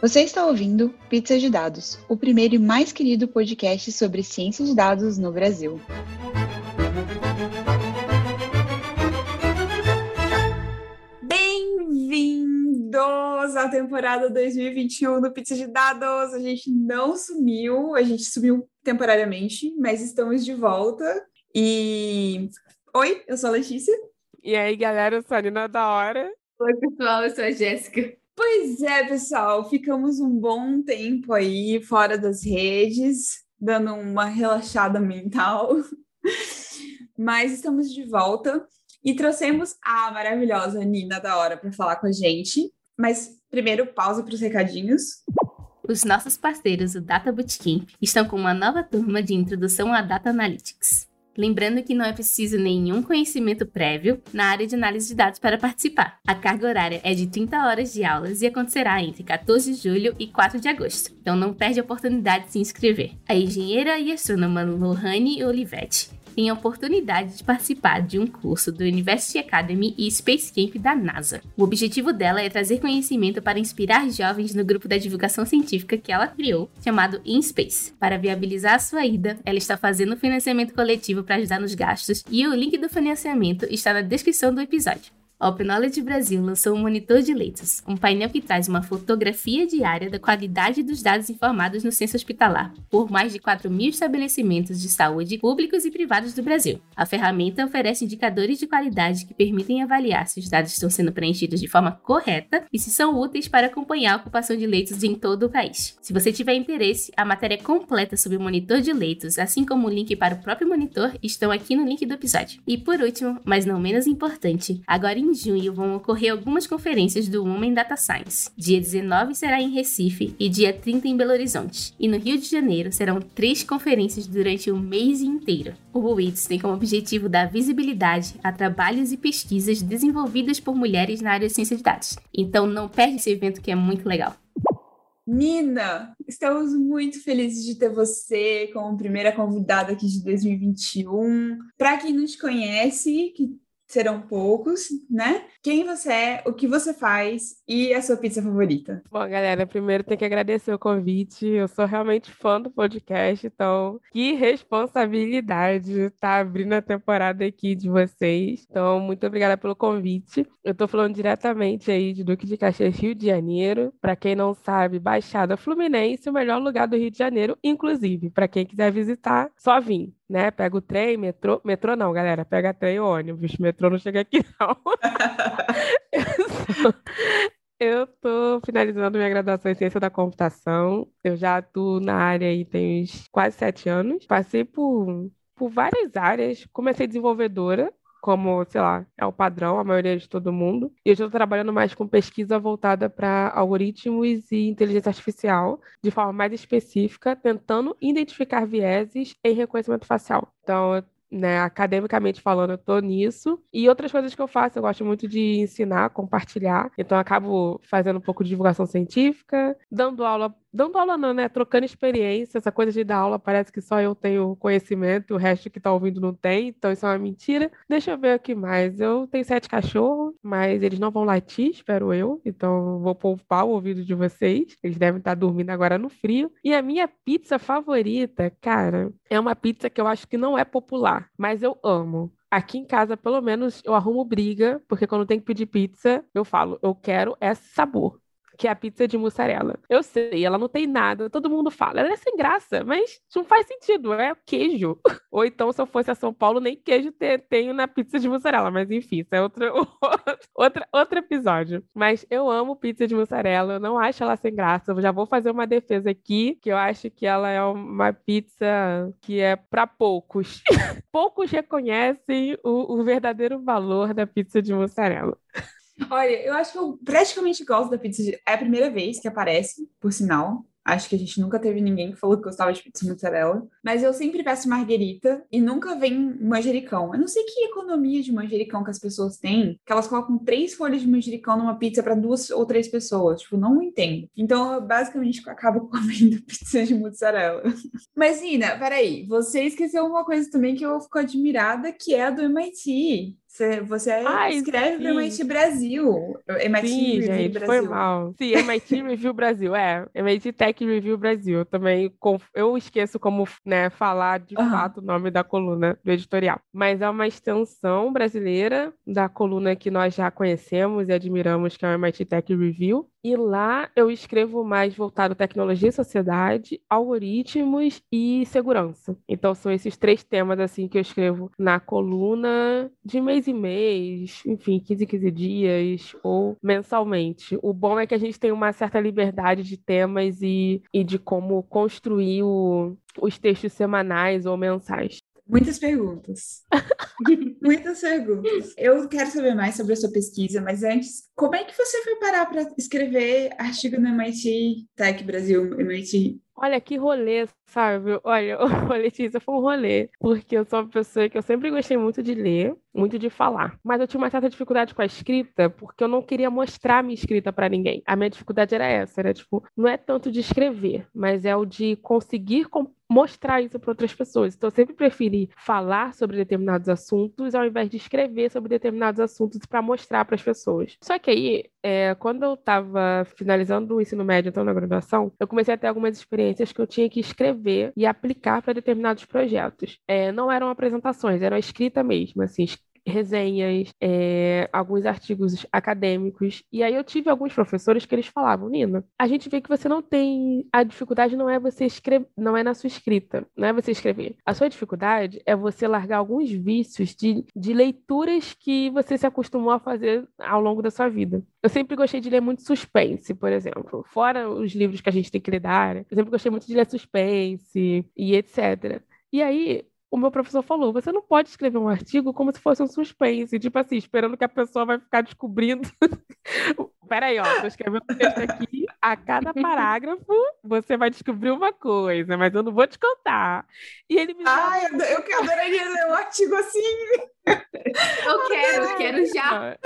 Você está ouvindo Pizza de Dados, o primeiro e mais querido podcast sobre ciência de dados no Brasil. Bem-vindos à temporada 2021 do Pizza de Dados. A gente não sumiu, a gente sumiu temporariamente, mas estamos de volta. E oi, eu sou a Letícia. E aí, galera, eu sou a Nina da Hora. Oi, pessoal, eu sou a Jéssica. Pois é, pessoal, ficamos um bom tempo aí fora das redes, dando uma relaxada mental. Mas estamos de volta e trouxemos a maravilhosa Nina da Hora para falar com a gente. Mas primeiro, pausa para os recadinhos. Os nossos parceiros, o Data Bootcamp, estão com uma nova turma de introdução a Data Analytics. Lembrando que não é preciso nenhum conhecimento prévio na área de análise de dados para participar. A carga horária é de 30 horas de aulas e acontecerá entre 14 de julho e 4 de agosto. Então não perde a oportunidade de se inscrever. A engenheira e astrônoma Lohane Olivetti tem a oportunidade de participar de um curso do University Academy e Space Camp da NASA. O objetivo dela é trazer conhecimento para inspirar jovens no grupo da divulgação científica que ela criou, chamado InSpace. Para viabilizar a sua ida, ela está fazendo financiamento coletivo para ajudar nos gastos e o link do financiamento está na descrição do episódio. A Knowledge Brasil lançou um monitor de leitos, um painel que traz uma fotografia diária da qualidade dos dados informados no censo hospitalar por mais de 4 mil estabelecimentos de saúde públicos e privados do Brasil. A ferramenta oferece indicadores de qualidade que permitem avaliar se os dados estão sendo preenchidos de forma correta e se são úteis para acompanhar a ocupação de leitos em todo o país. Se você tiver interesse, a matéria completa sobre o monitor de leitos, assim como o link para o próprio monitor, estão aqui no link do episódio. E por último, mas não menos importante, agora em em junho vão ocorrer algumas conferências do Women Data Science. Dia 19 será em Recife e dia 30 em Belo Horizonte. E no Rio de Janeiro serão três conferências durante o mês inteiro. O WITS tem como objetivo dar visibilidade a trabalhos e pesquisas desenvolvidas por mulheres na área de ciência de dados. Então não perde esse evento que é muito legal. Nina, estamos muito felizes de ter você como primeira convidada aqui de 2021. Para quem não te conhece, que serão poucos, né? Quem você é, o que você faz e a sua pizza favorita. Bom, galera, primeiro tem que agradecer o convite. Eu sou realmente fã do podcast, então que responsabilidade tá abrindo a temporada aqui de vocês. Então, muito obrigada pelo convite. Eu tô falando diretamente aí de Duque de Caxias, Rio de Janeiro. Para quem não sabe, Baixada Fluminense, o melhor lugar do Rio de Janeiro, inclusive, para quem quiser visitar, só vir né? Pega o trem, metrô. Metrô não, galera. Pega trem e ônibus. Metrô não chega aqui, não. eu tô finalizando minha graduação em ciência da computação. Eu já atuo na área aí tem quase sete anos. Passei por, por várias áreas. Comecei desenvolvedora, como, sei lá, é o padrão, a maioria de todo mundo. E eu estou trabalhando mais com pesquisa voltada para algoritmos e inteligência artificial, de forma mais específica, tentando identificar vieses em reconhecimento facial. Então, né, academicamente falando, eu tô nisso. E outras coisas que eu faço, eu gosto muito de ensinar, compartilhar. Então, acabo fazendo um pouco de divulgação científica, dando aula dando aula não, né? Trocando experiência, essa coisa de dar aula parece que só eu tenho conhecimento, o resto que tá ouvindo não tem, então isso é uma mentira. Deixa eu ver aqui mais. Eu tenho sete cachorros, mas eles não vão latir, espero eu, então vou poupar o ouvido de vocês. Eles devem estar dormindo agora no frio. E a minha pizza favorita, cara, é uma pizza que eu acho que não é popular, mas eu amo. Aqui em casa, pelo menos, eu arrumo briga, porque quando tem que pedir pizza, eu falo, eu quero esse sabor que é a pizza de mussarela. Eu sei, ela não tem nada, todo mundo fala, ela é sem graça, mas não faz sentido, é queijo. Ou então, se eu fosse a São Paulo, nem queijo tenho na pizza de mussarela, mas enfim, isso é outro, outro, outro episódio. Mas eu amo pizza de mussarela, eu não acho ela sem graça, eu já vou fazer uma defesa aqui, que eu acho que ela é uma pizza que é para poucos. poucos reconhecem o, o verdadeiro valor da pizza de mussarela. Olha, eu acho que eu praticamente gosto da pizza. De... É a primeira vez que aparece, por sinal. Acho que a gente nunca teve ninguém que falou que gostava de pizza mozzarella. Mas eu sempre peço marguerita e nunca vem manjericão. Eu não sei que economia de manjericão que as pessoas têm, que elas colocam três folhas de manjericão numa pizza para duas ou três pessoas. Tipo, não entendo. Então, eu basicamente acabo comendo pizza de mozzarella. Mas, Ina, peraí. Você esqueceu uma coisa também que eu fico admirada, que é a do MIT. Você, você Ai, escreve sim. para MIT Brasil. MIT Sim, Review gente, Brasil. foi mal. Sim, MIT Review Brasil, é. MIT Tech Review Brasil. Também eu esqueço como né, falar de Aham. fato o nome da coluna do editorial. Mas é uma extensão brasileira da coluna que nós já conhecemos e admiramos, que é o MIT Tech Review. E lá eu escrevo mais voltado tecnologia e sociedade, algoritmos e segurança. Então são esses três temas assim que eu escrevo na coluna de mês em mês, enfim, 15 em 15 dias ou mensalmente. O bom é que a gente tem uma certa liberdade de temas e, e de como construir o- os textos semanais ou mensais. Muitas perguntas. Muitas perguntas. Eu quero saber mais sobre a sua pesquisa, mas antes, como é que você foi parar para escrever artigo no MIT Tech Brasil, MIT? Olha que rolê, sabe? Olha, o Letícia foi um rolê, porque eu sou uma pessoa que eu sempre gostei muito de ler, muito de falar, mas eu tinha uma certa dificuldade com a escrita, porque eu não queria mostrar minha escrita para ninguém. A minha dificuldade era essa, era tipo, não é tanto de escrever, mas é o de conseguir mostrar isso para outras pessoas. Então eu sempre preferi falar sobre determinados assuntos ao invés de escrever sobre determinados assuntos para mostrar para as pessoas. Só que aí, é, quando eu estava finalizando o ensino médio, então na graduação, eu comecei a ter algumas experiências que eu tinha que escrever e aplicar para determinados projetos. É, não eram apresentações, era escrita mesmo, assim, resenhas, é, alguns artigos acadêmicos. E aí eu tive alguns professores que eles falavam, Nina, a gente vê que você não tem. A dificuldade não é você escrever, não é na sua escrita, não é você escrever. A sua dificuldade é você largar alguns vícios de, de leituras que você se acostumou a fazer ao longo da sua vida. Eu sempre gostei de ler muito suspense, por exemplo. Fora os livros que a gente tem que da área, eu sempre gostei muito de ler suspense e etc. E aí, o meu professor falou: você não pode escrever um artigo como se fosse um suspense, tipo assim, esperando que a pessoa vai ficar descobrindo. Peraí, ó, tô escrevendo um texto aqui, a cada parágrafo você vai descobrir uma coisa, mas eu não vou te contar. E ele me Ai, eu, eu adoraria ler um artigo assim. Eu quero, quero já.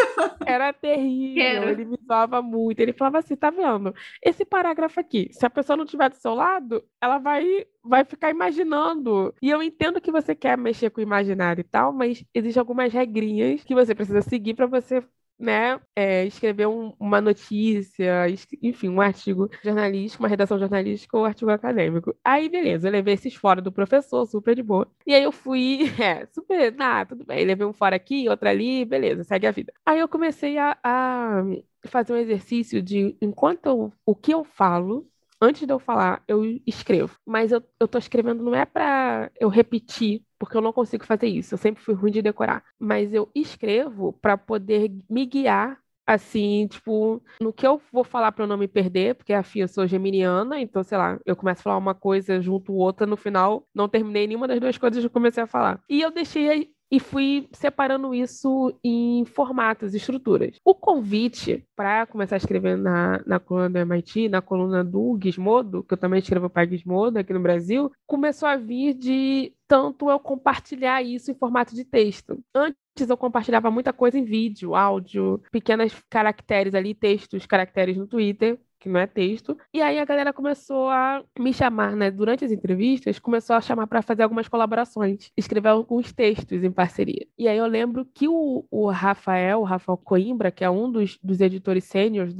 Era terrível, Quero. ele me zoava muito. Ele falava assim: tá vendo? Esse parágrafo aqui, se a pessoa não estiver do seu lado, ela vai, vai ficar imaginando. E eu entendo que você quer mexer com o imaginário e tal, mas existem algumas regrinhas que você precisa seguir para você. Né, é, escrever um- uma notícia, enfim, um artigo jornalístico, uma redação jornalística ou artigo acadêmico. Aí, beleza, eu levei esses fora do professor, super de boa. E aí eu fui, é, super, ah, tudo bem, levei um fora aqui, outro ali, beleza, segue a vida. Aí eu comecei a, a fazer um exercício de, enquanto eu, o que eu falo, antes de eu falar, eu escrevo. Mas eu, eu tô escrevendo não é para eu repetir, porque eu não consigo fazer isso. Eu sempre fui ruim de decorar. Mas eu escrevo para poder me guiar assim, tipo, no que eu vou falar para eu não me perder, porque afim, eu sou geminiana, então, sei lá, eu começo a falar uma coisa junto outra, no final não terminei nenhuma das duas coisas que eu comecei a falar. E eu deixei e fui separando isso em formatos, estruturas. O convite para começar a escrever na, na coluna do MIT, na coluna do Gizmodo, que eu também escrevo para Gizmodo aqui no Brasil, começou a vir de tanto eu compartilhar isso em formato de texto. Antes eu compartilhava muita coisa em vídeo, áudio, pequenas caracteres ali, textos, caracteres no Twitter que não é texto. E aí a galera começou a me chamar, né? Durante as entrevistas, começou a chamar para fazer algumas colaborações, escrever alguns textos em parceria. E aí eu lembro que o, o Rafael, o Rafael Coimbra, que é um dos, dos editores sêniores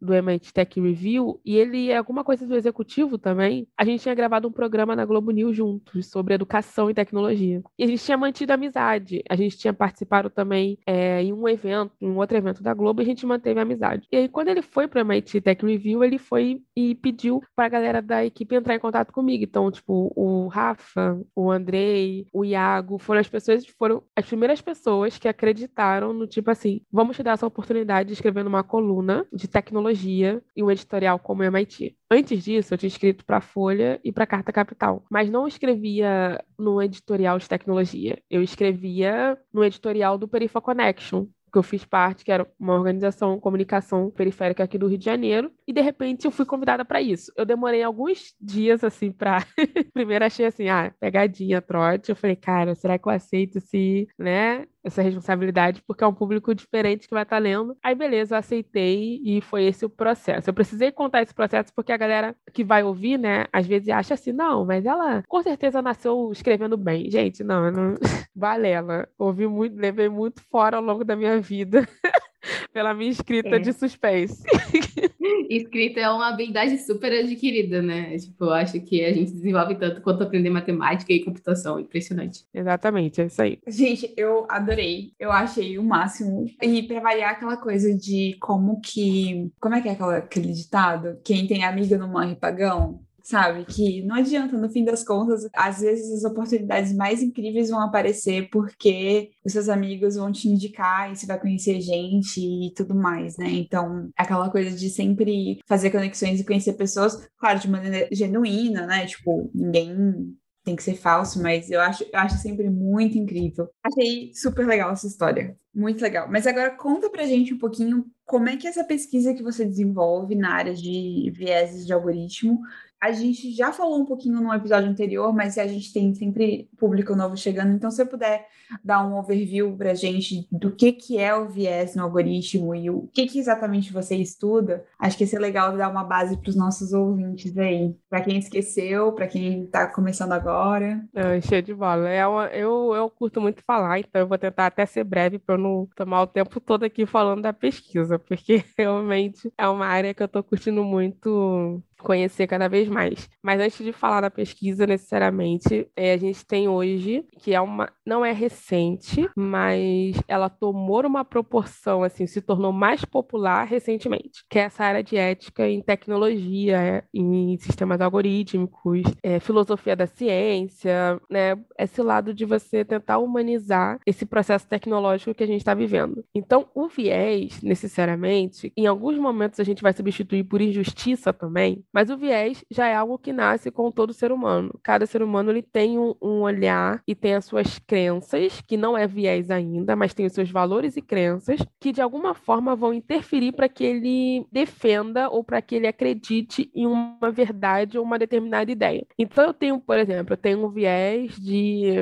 do MIT Tech Review, e ele é alguma coisa do executivo também, a gente tinha gravado um programa na Globo News juntos sobre educação e tecnologia. E a gente tinha mantido amizade. A gente tinha participado também é, em um evento, em um outro evento da Globo, e a gente manteve a amizade. E aí, quando ele foi para o MIT Tech Review, ele foi e pediu para a galera da equipe entrar em contato comigo. Então, tipo, o Rafa, o Andrei, o Iago, foram as pessoas, foram as primeiras pessoas que acreditaram no tipo assim, vamos te dar essa oportunidade de escrever numa coluna de tecnologia e um editorial como o MIT. Antes disso, eu tinha escrito para Folha e para Carta Capital, mas não escrevia no editorial de tecnologia. Eu escrevia no editorial do Perifa Connection, que eu fiz parte, que era uma organização comunicação periférica aqui do Rio de Janeiro, e de repente eu fui convidada para isso. Eu demorei alguns dias assim para primeiro achei assim, ah, pegadinha, trote. Eu falei, cara, será que eu aceito se, né? essa responsabilidade, porque é um público diferente que vai estar lendo. Aí, beleza, eu aceitei e foi esse o processo. Eu precisei contar esse processo porque a galera que vai ouvir, né, às vezes acha assim, não, mas ela com certeza nasceu escrevendo bem. Gente, não, não... balela. Ouvi muito, levei muito fora ao longo da minha vida. pela minha escrita é. de suspense. Escrita é uma habilidade super adquirida, né? Tipo, eu acho que a gente desenvolve tanto quanto aprender matemática e computação. Impressionante. Exatamente, é isso aí. Gente, eu adorei. Eu achei o máximo. E pra variar aquela coisa de como que. Como é que é aquele ditado? Quem tem amigo não morre pagão? Sabe? Que não adianta, no fim das contas, às vezes as oportunidades mais incríveis vão aparecer porque os seus amigos vão te indicar e você vai conhecer gente e tudo mais, né? Então, aquela coisa de sempre fazer conexões e conhecer pessoas, claro, de maneira genuína, né? Tipo, ninguém tem que ser falso, mas eu acho, eu acho sempre muito incrível. Achei super legal essa história. Muito legal. Mas agora conta pra gente um pouquinho como é que essa pesquisa que você desenvolve na área de vieses de algoritmo a gente já falou um pouquinho no episódio anterior, mas a gente tem sempre público novo chegando, então se você puder dar um overview para a gente do que, que é o viés no algoritmo e o que, que exatamente você estuda, acho que ia ser legal dar uma base para os nossos ouvintes aí. Para quem esqueceu, para quem está começando agora. Não, cheio de bola. É uma, eu, eu curto muito falar, então eu vou tentar até ser breve para não tomar o tempo todo aqui falando da pesquisa, porque realmente é uma área que eu estou curtindo muito conhecer cada vez mais. Mas antes de falar da pesquisa, necessariamente, é, a gente tem hoje, que é uma, não é recente, mas ela tomou uma proporção, assim, se tornou mais popular recentemente, que é essa área de ética em tecnologia, em sistemas algorítmicos, é, filosofia da ciência, né? Esse lado de você tentar humanizar esse processo tecnológico que a gente está vivendo. Então, o viés, necessariamente, em alguns momentos a gente vai substituir por injustiça também, mas o viés já é algo que nasce com todo ser humano. Cada ser humano ele tem um, um olhar e tem as suas crenças, que não é viés ainda, mas tem os seus valores e crenças, que de alguma forma vão interferir para que ele defenda ou para que ele acredite em uma verdade ou uma determinada ideia. Então eu tenho, por exemplo, eu tenho um viés de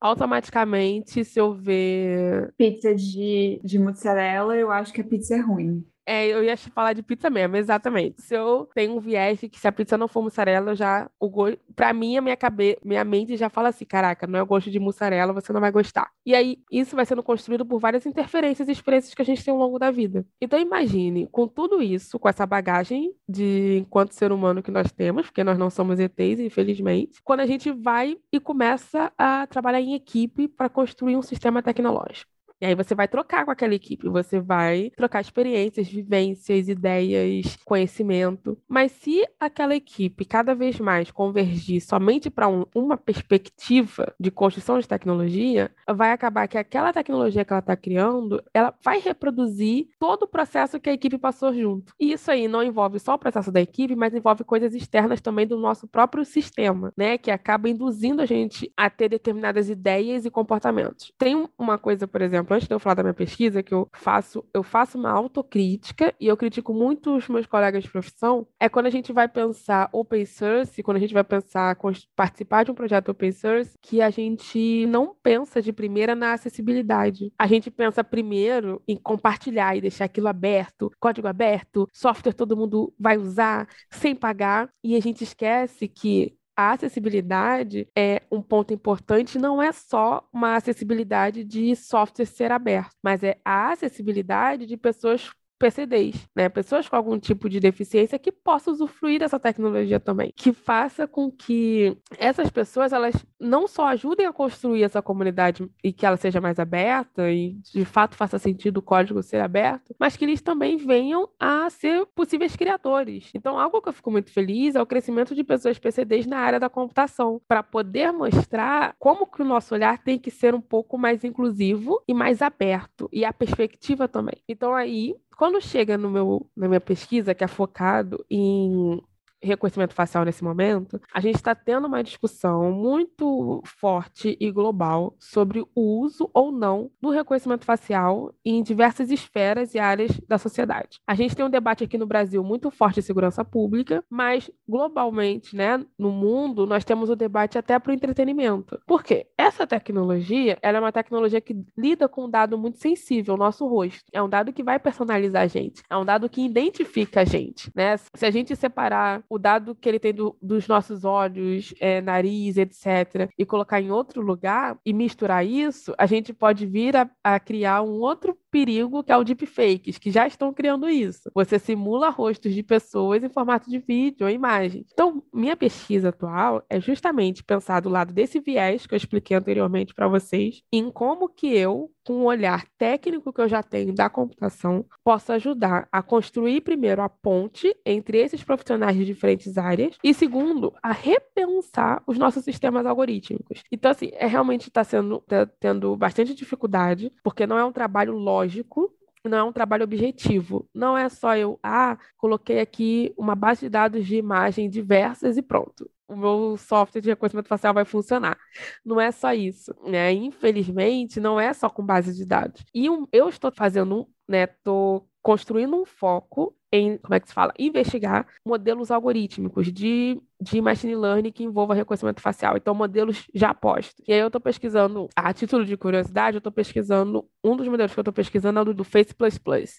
automaticamente, se eu ver pizza de, de mozzarella, eu acho que a pizza é ruim. É, eu ia falar de pizza mesmo, exatamente. Se eu tenho um viés que se a pizza não for mussarela, eu já. O go... Pra mim, a minha, cabe... minha mente já fala assim: caraca, não é o gosto de mussarela, você não vai gostar. E aí, isso vai sendo construído por várias interferências e experiências que a gente tem ao longo da vida. Então, imagine, com tudo isso, com essa bagagem de enquanto ser humano que nós temos, porque nós não somos ETs, infelizmente, quando a gente vai e começa a trabalhar em equipe para construir um sistema tecnológico. E aí você vai trocar com aquela equipe, você vai trocar experiências, vivências, ideias, conhecimento. Mas se aquela equipe cada vez mais convergir somente para um, uma perspectiva de construção de tecnologia, vai acabar que aquela tecnologia que ela está criando, ela vai reproduzir todo o processo que a equipe passou junto. E isso aí não envolve só o processo da equipe, mas envolve coisas externas também do nosso próprio sistema, né? Que acaba induzindo a gente a ter determinadas ideias e comportamentos. Tem uma coisa, por exemplo, exemplo, antes de eu falar da minha pesquisa, que eu faço, eu faço uma autocrítica e eu critico muito os meus colegas de profissão, é quando a gente vai pensar open source, quando a gente vai pensar participar de um projeto open source, que a gente não pensa de primeira na acessibilidade. A gente pensa primeiro em compartilhar e deixar aquilo aberto, código aberto, software todo mundo vai usar sem pagar, e a gente esquece que a acessibilidade é um ponto importante, não é só uma acessibilidade de software ser aberto, mas é a acessibilidade de pessoas PCDs, né? Pessoas com algum tipo de deficiência que possam usufruir dessa tecnologia também, que faça com que essas pessoas elas não só ajudem a construir essa comunidade e que ela seja mais aberta e de fato faça sentido o código ser aberto, mas que eles também venham a ser possíveis criadores. Então, algo que eu fico muito feliz é o crescimento de pessoas PCDs na área da computação, para poder mostrar como que o nosso olhar tem que ser um pouco mais inclusivo e mais aberto e a perspectiva também. Então aí quando chega no meu, na minha pesquisa, que é focado em reconhecimento facial nesse momento, a gente está tendo uma discussão muito forte e global sobre o uso ou não do reconhecimento facial em diversas esferas e áreas da sociedade. A gente tem um debate aqui no Brasil muito forte de segurança pública, mas globalmente, né, no mundo, nós temos o debate até para o entretenimento. Por quê? Essa tecnologia, ela é uma tecnologia que lida com um dado muito sensível, o nosso rosto. É um dado que vai personalizar a gente. É um dado que identifica a gente, né? Se a gente separar o dado que ele tem do, dos nossos olhos, é, nariz, etc., e colocar em outro lugar e misturar isso, a gente pode vir a, a criar um outro perigo que é o deepfakes, que já estão criando isso. Você simula rostos de pessoas em formato de vídeo ou imagem. Então, minha pesquisa atual é justamente pensar do lado desse viés que eu expliquei anteriormente para vocês, em como que eu com o olhar técnico que eu já tenho da computação, posso ajudar a construir, primeiro, a ponte entre esses profissionais de diferentes áreas, e segundo, a repensar os nossos sistemas algorítmicos. Então, assim, é realmente está sendo tá tendo bastante dificuldade, porque não é um trabalho lógico, não é um trabalho objetivo. Não é só eu, ah, coloquei aqui uma base de dados de imagem diversas e pronto o meu software de reconhecimento facial vai funcionar. Não é só isso, né? Infelizmente, não é só com base de dados. E eu estou fazendo, né? Estou construindo um foco em, como é que se fala? Investigar modelos algorítmicos de, de machine learning que envolva reconhecimento facial. Então, modelos já postos. E aí eu estou pesquisando, a título de curiosidade, eu estou pesquisando, um dos modelos que eu estou pesquisando é o do Face++,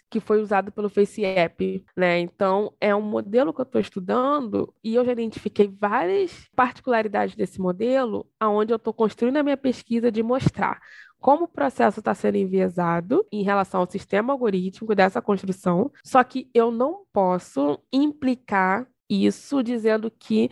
que foi usado pelo Face App, né? Então, é um modelo que eu estou estudando e eu já identifiquei várias particularidades desse modelo, aonde eu estou construindo a minha pesquisa de mostrar como o processo está sendo enviesado em relação ao sistema algorítmico dessa construção, só que eu não posso implicar isso dizendo que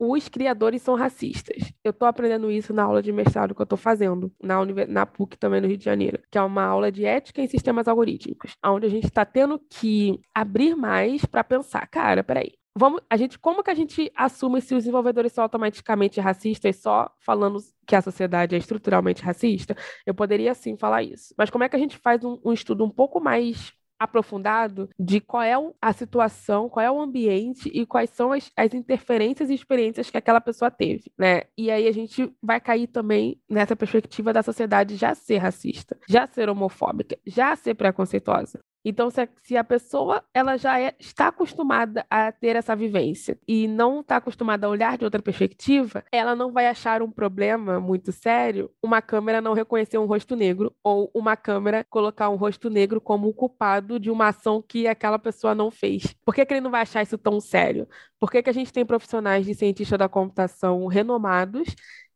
os criadores são racistas. Eu estou aprendendo isso na aula de mestrado que eu estou fazendo, na, na PUC também no Rio de Janeiro, que é uma aula de ética em sistemas algorítmicos, onde a gente está tendo que abrir mais para pensar, cara, peraí, vamos, a gente, como que a gente assume se os desenvolvedores são automaticamente racistas só falando que a sociedade é estruturalmente racista? Eu poderia sim falar isso. Mas como é que a gente faz um, um estudo um pouco mais aprofundado de qual é a situação, qual é o ambiente e quais são as, as interferências e experiências que aquela pessoa teve, né? E aí a gente vai cair também nessa perspectiva da sociedade já ser racista, já ser homofóbica, já ser preconceituosa. Então, se a, se a pessoa ela já é, está acostumada a ter essa vivência e não está acostumada a olhar de outra perspectiva, ela não vai achar um problema muito sério uma câmera não reconhecer um rosto negro ou uma câmera colocar um rosto negro como o culpado de uma ação que aquela pessoa não fez. Por que, que ele não vai achar isso tão sério? Por que, que a gente tem profissionais de cientista da computação renomados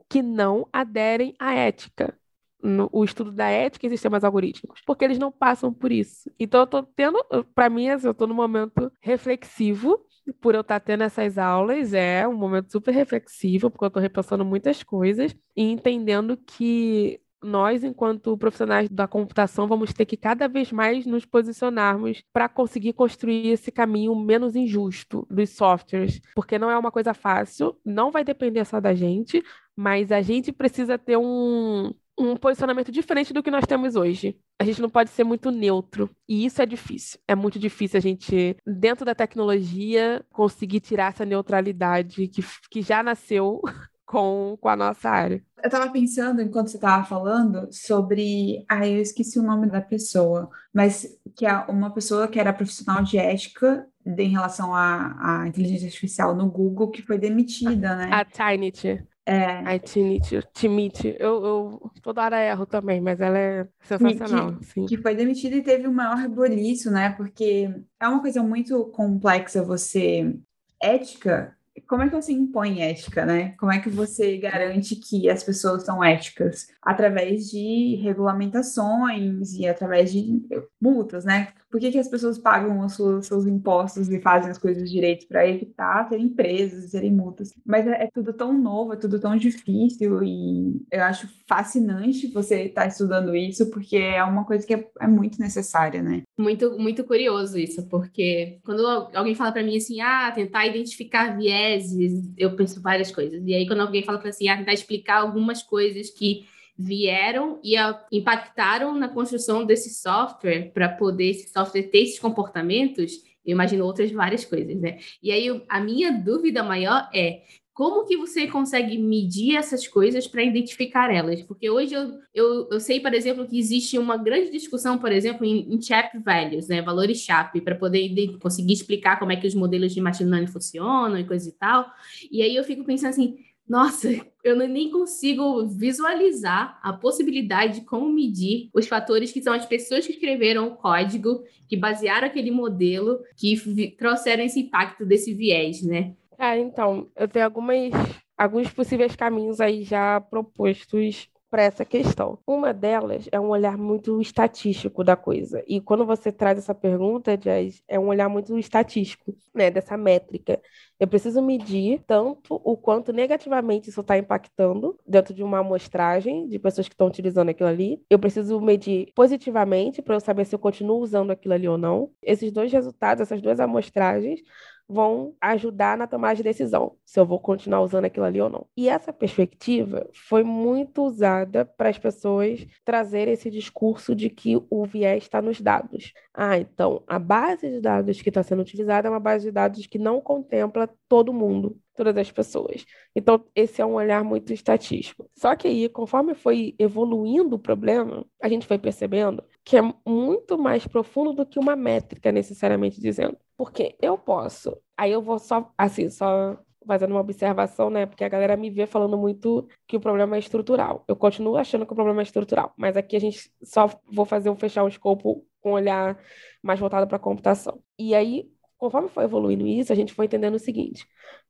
que não aderem à ética? No, o estudo da ética em sistemas algorítmicos, porque eles não passam por isso. Então eu tô tendo, para mim, assim, eu tô num momento reflexivo por eu estar tá tendo essas aulas, é um momento super reflexivo, porque eu estou repensando muitas coisas e entendendo que nós, enquanto profissionais da computação, vamos ter que cada vez mais nos posicionarmos para conseguir construir esse caminho menos injusto dos softwares, porque não é uma coisa fácil, não vai depender só da gente, mas a gente precisa ter um, um posicionamento diferente do que nós temos hoje. A gente não pode ser muito neutro. E isso é difícil. É muito difícil a gente, dentro da tecnologia, conseguir tirar essa neutralidade que, que já nasceu com, com a nossa área. Eu estava pensando, enquanto você estava falando, sobre. Ah, eu esqueci o nome da pessoa, mas que é uma pessoa que era profissional de ética em relação à, à inteligência artificial no Google, que foi demitida, né? A Tinity. É. A Timite, Timite. Eu, eu toda hora erro também, mas ela é sensacional. Que, sim. que foi demitida e teve o maior reboliço, né? Porque é uma coisa muito complexa você. Ética como é que você impõe ética, né? Como é que você garante que as pessoas são éticas? Através de regulamentações e através de multas, né? Por que, que as pessoas pagam os seus, seus impostos e fazem as coisas direito para evitar serem presas serem multas? Mas é, é, tudo tão novo, é tudo tão difícil e eu acho fascinante você estar tá estudando isso porque é uma coisa que é, é muito necessária, né? Muito, muito curioso isso, porque quando alguém fala para mim assim, ah, tentar identificar vieses, eu penso várias coisas. E aí quando alguém fala para assim, ah, tentar explicar algumas coisas que vieram e impactaram na construção desse software para poder esse software ter esses comportamentos, Eu imagino outras várias coisas, né? E aí a minha dúvida maior é como que você consegue medir essas coisas para identificar elas? Porque hoje eu, eu, eu, sei, por exemplo, que existe uma grande discussão, por exemplo, em, em CHAP values, né? valores CHAP, para poder conseguir explicar como é que os modelos de machine learning funcionam e coisa e tal. E aí eu fico pensando assim, nossa, eu nem consigo visualizar a possibilidade de como medir os fatores que são as pessoas que escreveram o código, que basearam aquele modelo, que trouxeram esse impacto desse viés, né? É, então, eu tenho algumas, alguns possíveis caminhos aí já propostos para essa questão. Uma delas é um olhar muito estatístico da coisa. E quando você traz essa pergunta, Jazz, é um olhar muito estatístico, né, dessa métrica. Eu preciso medir tanto o quanto negativamente isso está impactando dentro de uma amostragem de pessoas que estão utilizando aquilo ali. Eu preciso medir positivamente para eu saber se eu continuo usando aquilo ali ou não. Esses dois resultados, essas duas amostragens, vão ajudar na tomada de decisão, se eu vou continuar usando aquilo ali ou não. E essa perspectiva foi muito usada para as pessoas trazerem esse discurso de que o viés está nos dados. Ah, então a base de dados que está sendo utilizada é uma base de dados que não contempla todo mundo todas as pessoas. Então, esse é um olhar muito estatístico. Só que aí, conforme foi evoluindo o problema, a gente foi percebendo que é muito mais profundo do que uma métrica, necessariamente dizendo. Porque eu posso, aí eu vou só, assim, só fazendo uma observação, né? Porque a galera me vê falando muito que o problema é estrutural. Eu continuo achando que o problema é estrutural, mas aqui a gente só vou fazer um fechar um escopo com um olhar mais voltado para a computação. E aí, conforme foi evoluindo isso, a gente foi entendendo o seguinte: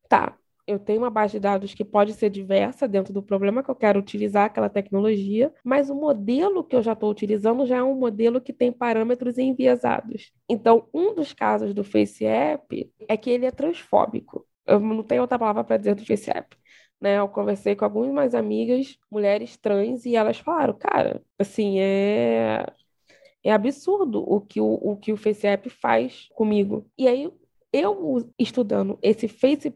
tá, eu tenho uma base de dados que pode ser diversa dentro do problema que eu quero utilizar aquela tecnologia, mas o modelo que eu já estou utilizando já é um modelo que tem parâmetros enviesados. Então, um dos casos do FaceApp é que ele é transfóbico. Eu não tenho outra palavra para dizer do FaceApp. Né, eu conversei com algumas amigas, mulheres trans, e elas falaram, cara, assim, é, é absurdo o que o, o que o FaceApp faz comigo. E aí, eu estudando esse Face++,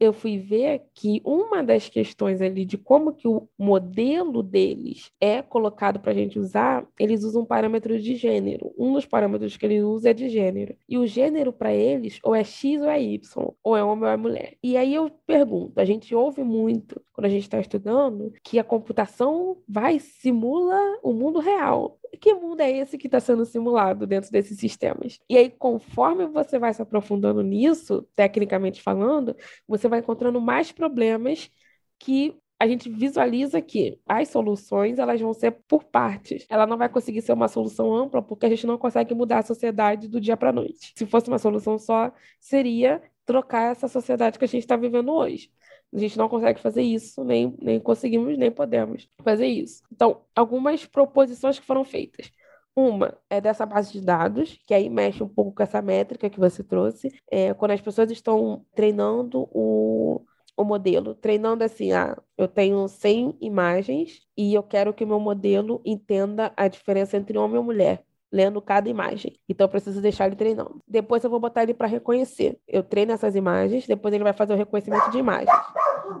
eu fui ver que uma das questões ali de como que o modelo deles é colocado para a gente usar, eles usam parâmetros de gênero. Um dos parâmetros que eles usam é de gênero. E o gênero para eles ou é X ou é Y, ou é homem ou é mulher. E aí eu pergunto, a gente ouve muito quando a gente está estudando que a computação vai simula o mundo real que mundo é esse que está sendo simulado dentro desses sistemas? E aí, conforme você vai se aprofundando nisso, tecnicamente falando, você vai encontrando mais problemas que a gente visualiza que as soluções elas vão ser por partes. Ela não vai conseguir ser uma solução ampla porque a gente não consegue mudar a sociedade do dia para a noite. Se fosse uma solução só, seria trocar essa sociedade que a gente está vivendo hoje. A gente não consegue fazer isso, nem, nem conseguimos, nem podemos fazer isso. Então, algumas proposições que foram feitas. Uma é dessa base de dados, que aí mexe um pouco com essa métrica que você trouxe. É, quando as pessoas estão treinando o, o modelo, treinando assim, ah, eu tenho 100 imagens e eu quero que o meu modelo entenda a diferença entre homem e mulher lendo cada imagem. Então eu preciso deixar ele treinando. Depois eu vou botar ele para reconhecer. Eu treino essas imagens, depois ele vai fazer o reconhecimento de imagens,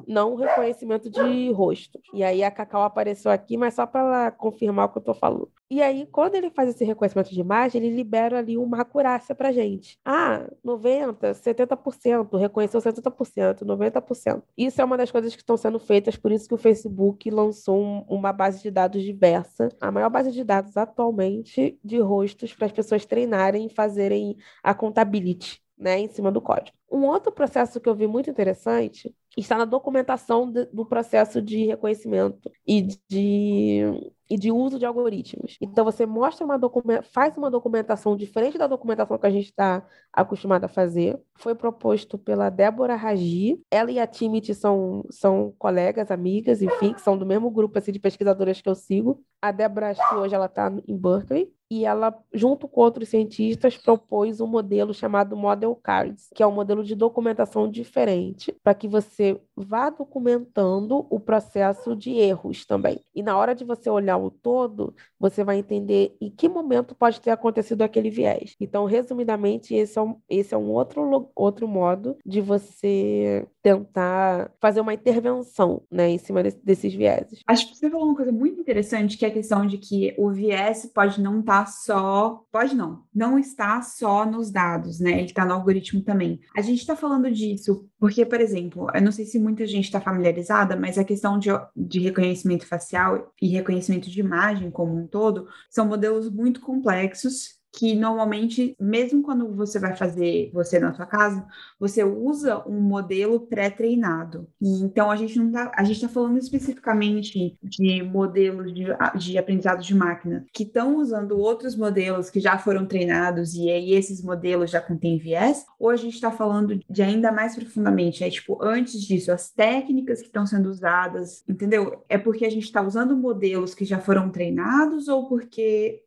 não o reconhecimento de rosto. E aí a Cacau apareceu aqui, mas só para confirmar o que eu estou falando. E aí, quando ele faz esse reconhecimento de imagem, ele libera ali uma acurácia pra gente. Ah, 90, 70%, reconheceu 70%, 90%. Isso é uma das coisas que estão sendo feitas, por isso que o Facebook lançou um, uma base de dados diversa, a maior base de dados atualmente de rostos para as pessoas treinarem e fazerem a contability. Né, em cima do código. Um outro processo que eu vi muito interessante está na documentação de, do processo de reconhecimento e de e de uso de algoritmos. Então você mostra uma faz uma documentação diferente da documentação que a gente está acostumado a fazer. Foi proposto pela Débora Ragi. Ela e a Timit são, são colegas, amigas, enfim, que são do mesmo grupo assim, de pesquisadoras que eu sigo. A Débora, acho que hoje ela está em Berkeley. E ela, junto com outros cientistas, propôs um modelo chamado Model Cards, que é um modelo de documentação diferente, para que você vá documentando o processo de erros também. E na hora de você olhar o todo, você vai entender em que momento pode ter acontecido aquele viés. Então, resumidamente, esse é um, esse é um outro, outro modo de você tentar fazer uma intervenção né, em cima desse, desses vieses. Acho que você falou uma coisa muito interessante, que é a questão de que o viés pode não estar tá só. Pode não, não está só nos dados, né? Ele está no algoritmo também. A gente está falando disso porque, por exemplo, eu não sei se muita gente está familiarizada, mas a questão de, de reconhecimento facial e reconhecimento de imagem como um todo são modelos muito complexos que normalmente, mesmo quando você vai fazer você na sua casa, você usa um modelo pré-treinado. E então a gente não tá, a gente está falando especificamente de modelos de, de aprendizado de máquina que estão usando outros modelos que já foram treinados e aí esses modelos já contêm viés, ou a gente está falando de ainda mais profundamente, é tipo, antes disso, as técnicas que estão sendo usadas, entendeu? É porque a gente está usando modelos que já foram treinados ou porque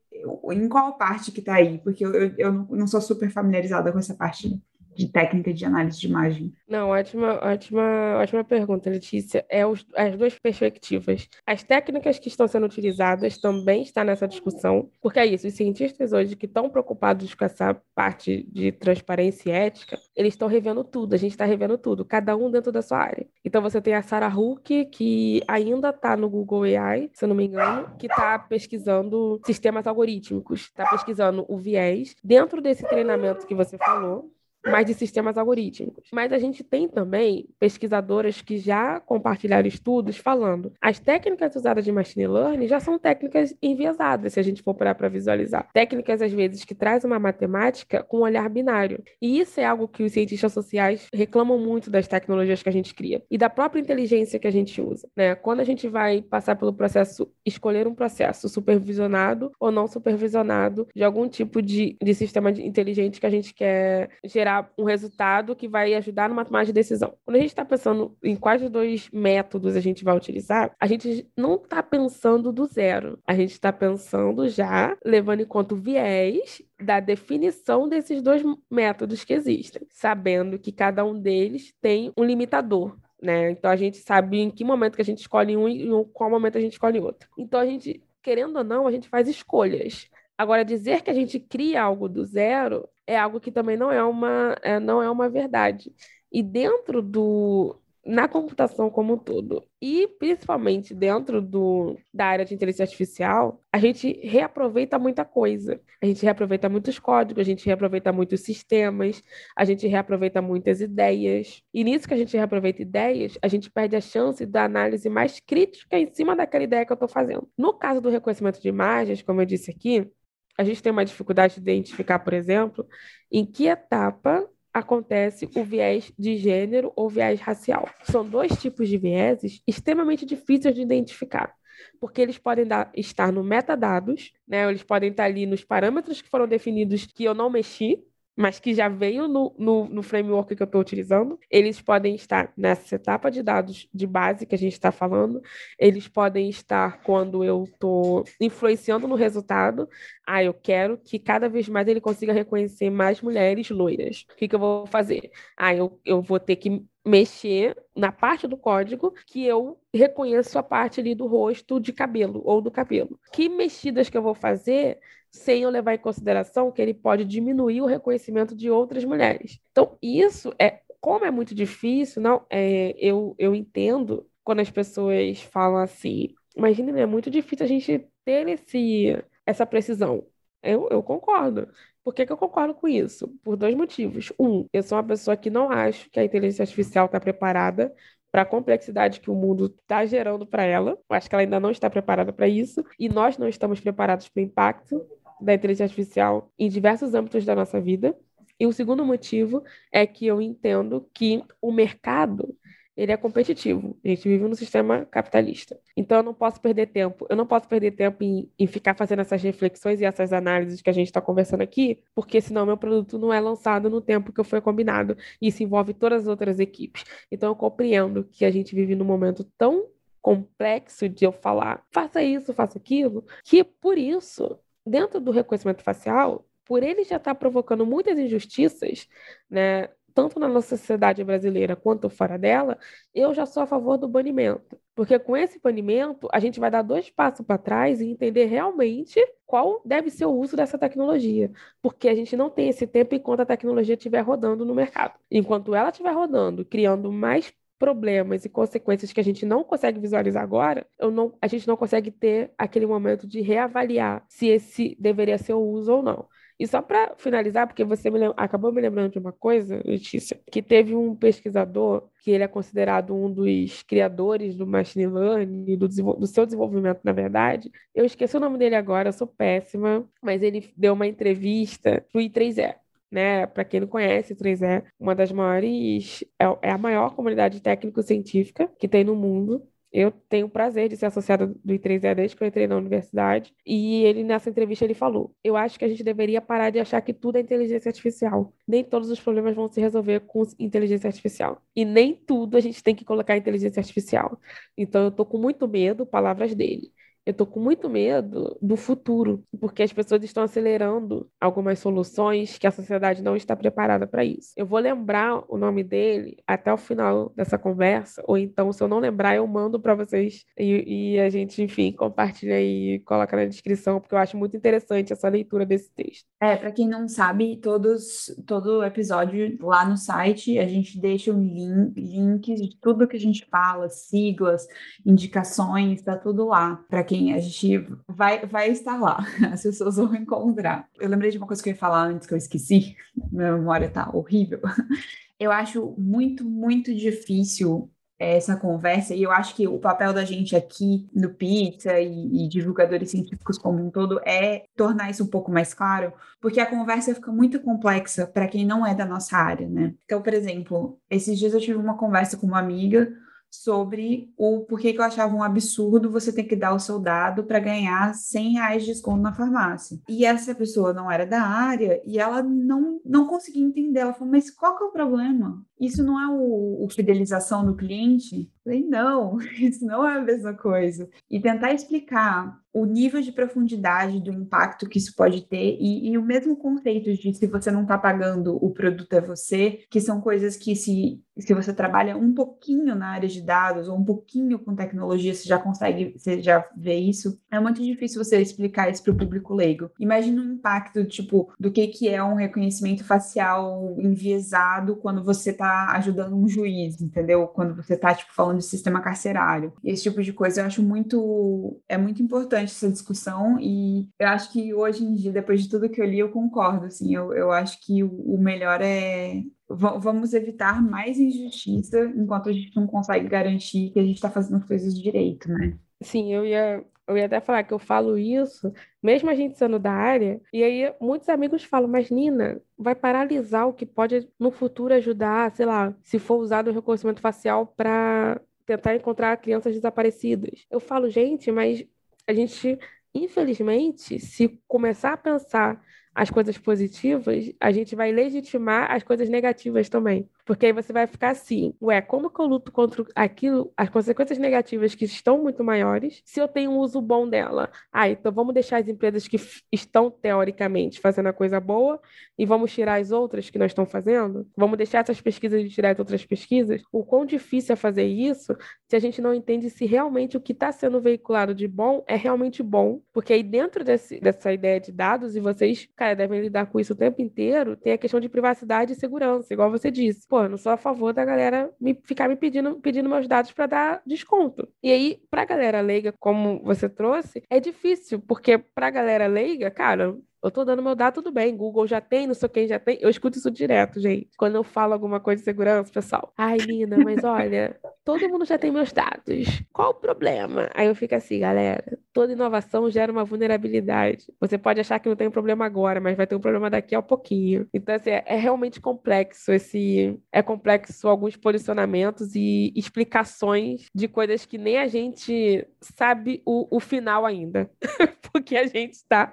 em qual parte que está aí? Porque eu, eu, não sou super familiarizada com essa parte de técnica de análise de imagem? Não, ótima, ótima, ótima pergunta, Letícia. É os, as duas perspectivas. As técnicas que estão sendo utilizadas também estão nessa discussão, porque é isso, os cientistas hoje que estão preocupados com essa parte de transparência e ética, eles estão revendo tudo, a gente está revendo tudo, cada um dentro da sua área. Então você tem a Sarah Hook, que ainda está no Google AI, se eu não me engano, que está pesquisando sistemas algorítmicos, está pesquisando o viés dentro desse treinamento que você falou, mas de sistemas algorítmicos. Mas a gente tem também pesquisadoras que já compartilharam estudos falando as técnicas usadas de machine learning já são técnicas enviesadas, se a gente for parar para visualizar. Técnicas, às vezes, que trazem uma matemática com um olhar binário. E isso é algo que os cientistas sociais reclamam muito das tecnologias que a gente cria e da própria inteligência que a gente usa. Né? Quando a gente vai passar pelo processo, escolher um processo supervisionado ou não supervisionado de algum tipo de, de sistema inteligente que a gente quer gerar um resultado que vai ajudar numa tomada de decisão. Quando a gente está pensando em quais dois métodos a gente vai utilizar, a gente não está pensando do zero. A gente está pensando já levando em conta o viés da definição desses dois métodos que existem, sabendo que cada um deles tem um limitador. Né? Então a gente sabe em que momento que a gente escolhe um e em qual momento a gente escolhe outro. Então a gente, querendo ou não, a gente faz escolhas. Agora, dizer que a gente cria algo do zero é algo que também não é uma, é, não é uma verdade. E dentro do. Na computação como um todo, e principalmente dentro do, da área de inteligência artificial, a gente reaproveita muita coisa. A gente reaproveita muitos códigos, a gente reaproveita muitos sistemas, a gente reaproveita muitas ideias. E nisso que a gente reaproveita ideias, a gente perde a chance da análise mais crítica em cima daquela ideia que eu estou fazendo. No caso do reconhecimento de imagens, como eu disse aqui, a gente tem uma dificuldade de identificar, por exemplo, em que etapa acontece o viés de gênero ou viés racial. São dois tipos de vieses extremamente difíceis de identificar, porque eles podem dar, estar no metadados, né? Eles podem estar ali nos parâmetros que foram definidos que eu não mexi, mas que já veio no, no, no framework que eu estou utilizando. Eles podem estar nessa etapa de dados de base que a gente está falando, eles podem estar quando eu estou influenciando no resultado. Ah, eu quero que cada vez mais ele consiga reconhecer mais mulheres loiras. O que, que eu vou fazer? Ah, eu, eu vou ter que mexer na parte do código que eu reconheço a parte ali do rosto de cabelo ou do cabelo. Que mexidas que eu vou fazer sem eu levar em consideração que ele pode diminuir o reconhecimento de outras mulheres. Então, isso é, como é muito difícil, não, é, eu, eu entendo quando as pessoas falam assim, imagina, é muito difícil a gente ter esse, essa precisão. Eu, eu concordo. Por que, que eu concordo com isso? Por dois motivos. Um, eu sou uma pessoa que não acho que a inteligência artificial está preparada para a complexidade que o mundo está gerando para ela. Eu acho que ela ainda não está preparada para isso. E nós não estamos preparados para o impacto da inteligência artificial em diversos âmbitos da nossa vida. E o segundo motivo é que eu entendo que o mercado ele é competitivo. A gente vive num sistema capitalista. Então eu não posso perder tempo. Eu não posso perder tempo em, em ficar fazendo essas reflexões e essas análises que a gente está conversando aqui, porque senão meu produto não é lançado no tempo que foi combinado. E isso envolve todas as outras equipes. Então eu compreendo que a gente vive num momento tão complexo de eu falar, faça isso, faça aquilo, que por isso dentro do reconhecimento facial, por ele já estar tá provocando muitas injustiças, né, tanto na nossa sociedade brasileira quanto fora dela, eu já sou a favor do banimento. Porque com esse banimento, a gente vai dar dois passos para trás e entender realmente qual deve ser o uso dessa tecnologia. Porque a gente não tem esse tempo enquanto a tecnologia estiver rodando no mercado. Enquanto ela estiver rodando, criando mais problemas e consequências que a gente não consegue visualizar agora, não, a gente não consegue ter aquele momento de reavaliar se esse deveria ser o uso ou não. E só para finalizar, porque você me acabou me lembrando de uma coisa, Letícia, que teve um pesquisador que ele é considerado um dos criadores do machine learning, do, do seu desenvolvimento, na verdade. Eu esqueci o nome dele agora, eu sou péssima, mas ele deu uma entrevista pro I3E né? Para quem não conhece, o 3E, uma das maiores, é, é a maior comunidade técnico-científica que tem no mundo. Eu tenho o prazer de ser associada do I3E desde que eu entrei na universidade. E ele, nessa entrevista, ele falou: Eu acho que a gente deveria parar de achar que tudo é inteligência artificial. Nem todos os problemas vão se resolver com inteligência artificial. E nem tudo a gente tem que colocar inteligência artificial. Então, eu tô com muito medo, palavras dele eu tô com muito medo do futuro, porque as pessoas estão acelerando algumas soluções que a sociedade não está preparada para isso. Eu vou lembrar o nome dele até o final dessa conversa, ou então, se eu não lembrar, eu mando para vocês e, e, a gente, enfim, compartilha e coloca na descrição, porque eu acho muito interessante essa leitura desse texto. É, para quem não sabe, todos, todo episódio lá no site a gente deixa um link, links de tudo que a gente fala, siglas, indicações, tá tudo lá. Para quem a gente vai, vai estar lá, as pessoas vão encontrar. Eu lembrei de uma coisa que eu ia falar antes que eu esqueci, minha memória tá horrível. Eu acho muito, muito difícil essa conversa, e eu acho que o papel da gente aqui no Pizza e, e, divulgadores científicos como um todo é tornar isso um pouco mais claro, porque a conversa fica muito complexa para quem não é da nossa área, né? Então, por exemplo, esses dias eu tive uma conversa com uma amiga sobre o porquê que eu achava um absurdo você ter que dar o seu dado para ganhar 100 reais de desconto na farmácia. E essa pessoa não era da área e ela não, não conseguia entender. Ela falou, mas qual que é o problema? Isso não é o, o fidelização do cliente? Eu falei, não, isso não é a mesma coisa. E tentar explicar o nível de profundidade do impacto que isso pode ter e, e o mesmo conceito de se você não está pagando, o produto é você, que são coisas que se, se você trabalha um pouquinho na área de dados ou um pouquinho com tecnologia, você já consegue, você já vê isso, é muito difícil você explicar isso para o público leigo. Imagina o impacto, tipo, do que, que é um reconhecimento facial enviesado quando você está ajudando um juiz, entendeu? Quando você está, tipo, falando de sistema carcerário. Esse tipo de coisa eu acho muito, é muito importante essa discussão e eu acho que hoje em dia, depois de tudo que eu li, eu concordo, assim, eu, eu acho que o, melhor é vamos evitar mais injustiça enquanto a gente não consegue garantir que a gente está fazendo as coisas direito, né? Sim, eu ia, eu ia até falar que eu falo isso, mesmo a gente sendo da área, e aí muitos amigos falam, mas Nina, vai paralisar o que pode no futuro ajudar, sei lá, se for usado o reconhecimento facial para tentar encontrar crianças desaparecidas. Eu falo, gente, mas a gente, infelizmente, se começar a pensar as coisas positivas, a gente vai legitimar as coisas negativas também. Porque aí você vai ficar assim, ué, como que eu luto contra aquilo, as consequências negativas que estão muito maiores, se eu tenho um uso bom dela? Ah, então vamos deixar as empresas que estão, teoricamente, fazendo a coisa boa e vamos tirar as outras que nós estamos fazendo? Vamos deixar essas pesquisas e tirar as outras pesquisas? O quão difícil é fazer isso se a gente não entende se realmente o que está sendo veiculado de bom é realmente bom? Porque aí dentro desse, dessa ideia de dados, e vocês, cara, devem lidar com isso o tempo inteiro, tem a questão de privacidade e segurança, igual você disse pô, eu não sou a favor da galera me, ficar me pedindo, pedindo meus dados para dar desconto. E aí, pra galera leiga, como você trouxe, é difícil, porque pra galera leiga, cara, eu tô dando meu dado, tudo bem. Google já tem, não sei quem já tem. Eu escuto isso direto, gente. Quando eu falo alguma coisa de segurança, pessoal. Ai, Nina, mas olha, todo mundo já tem meus dados. Qual o problema? Aí eu fico assim, galera. Toda inovação gera uma vulnerabilidade. Você pode achar que não tem um problema agora, mas vai ter um problema daqui a pouquinho. Então, assim, é, é realmente complexo esse. É complexo alguns posicionamentos e explicações de coisas que nem a gente sabe o, o final ainda. Porque a gente está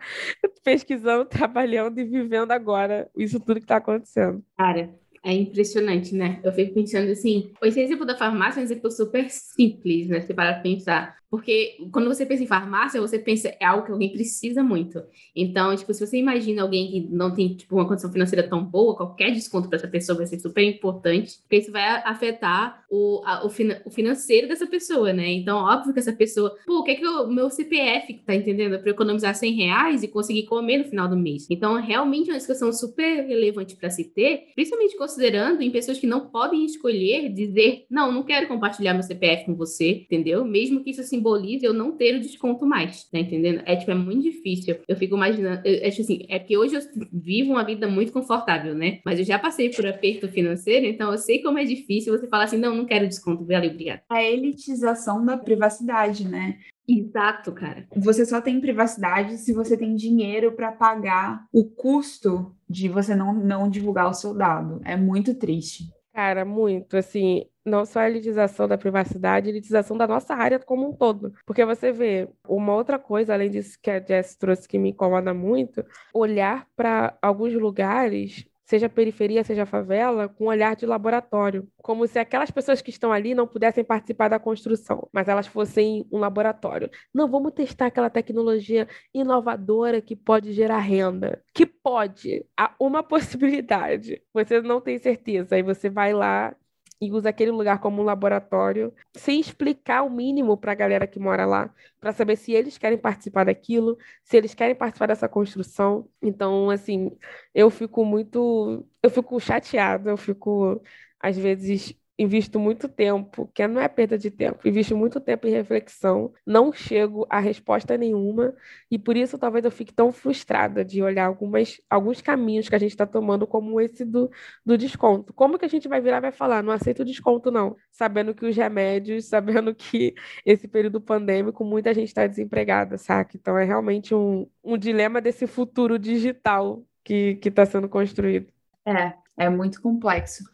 pesquisando trabalhando e vivendo agora isso tudo que está acontecendo. Cara, é impressionante, né? Eu fico pensando assim, o exemplo da farmácia é um exemplo super simples, né? Se para pensar. Porque quando você pensa em farmácia, você pensa é algo que alguém precisa muito. Então, tipo, se você imagina alguém que não tem tipo, uma condição financeira tão boa, qualquer desconto para essa pessoa vai ser super importante, porque isso vai afetar o, a, o, fina, o, financeiro dessa pessoa, né? Então, óbvio que essa pessoa, pô, o que é que o meu CPF, tá entendendo? Para economizar 100 reais e conseguir comer no final do mês. Então, realmente é uma discussão super relevante para se ter, principalmente considerando em pessoas que não podem escolher dizer, não, não quero compartilhar meu CPF com você, entendeu? Mesmo que isso simbolize eu não ter o desconto mais, tá entendendo? É, tipo, é muito difícil. Eu fico imaginando, eu, acho assim, é que hoje eu vivo uma vida muito confortável, né? Mas eu já passei por aperto financeiro, então eu sei como é difícil você falar assim, não, não quero desconto, valeu, obrigada. A elitização da privacidade, né? Exato, cara. Você só tem privacidade se você tem dinheiro para pagar o custo de você não, não divulgar o seu dado. É muito triste. Cara, muito. Assim, não só a elitização da privacidade, a elitização da nossa área como um todo. Porque você vê uma outra coisa, além disso que a Jess trouxe que me incomoda muito, olhar para alguns lugares seja periferia, seja favela, com um olhar de laboratório, como se aquelas pessoas que estão ali não pudessem participar da construção, mas elas fossem um laboratório. Não, vamos testar aquela tecnologia inovadora que pode gerar renda. Que pode, há uma possibilidade. Você não tem certeza, aí você vai lá e usa aquele lugar como um laboratório, sem explicar o mínimo para a galera que mora lá, para saber se eles querem participar daquilo, se eles querem participar dessa construção. Então, assim, eu fico muito, eu fico chateada, eu fico às vezes invisto muito tempo, que não é perda de tempo, invisto muito tempo em reflexão, não chego a resposta nenhuma, e por isso talvez eu fique tão frustrada de olhar algumas, alguns caminhos que a gente está tomando, como esse do, do desconto. Como que a gente vai virar e vai falar, não aceito desconto, não, sabendo que os remédios, sabendo que esse período pandêmico, muita gente está desempregada, saca? Então é realmente um, um dilema desse futuro digital que está sendo construído. É, é muito complexo.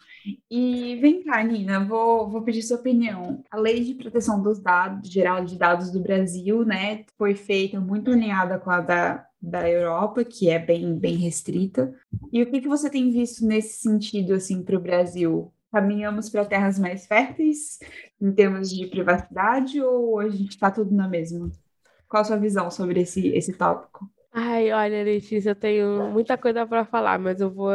E vem cá, Nina, vou, vou pedir sua opinião. A Lei de Proteção dos Dados, Geral de Dados do Brasil, né, foi feita muito alinhada com a da, da Europa, que é bem, bem restrita. E o que, que você tem visto nesse sentido, assim, para o Brasil? Caminhamos para terras mais férteis em termos de privacidade ou a gente está tudo na mesma? Qual a sua visão sobre esse, esse tópico? Ai, olha, Letícia, eu tenho muita coisa para falar, mas eu vou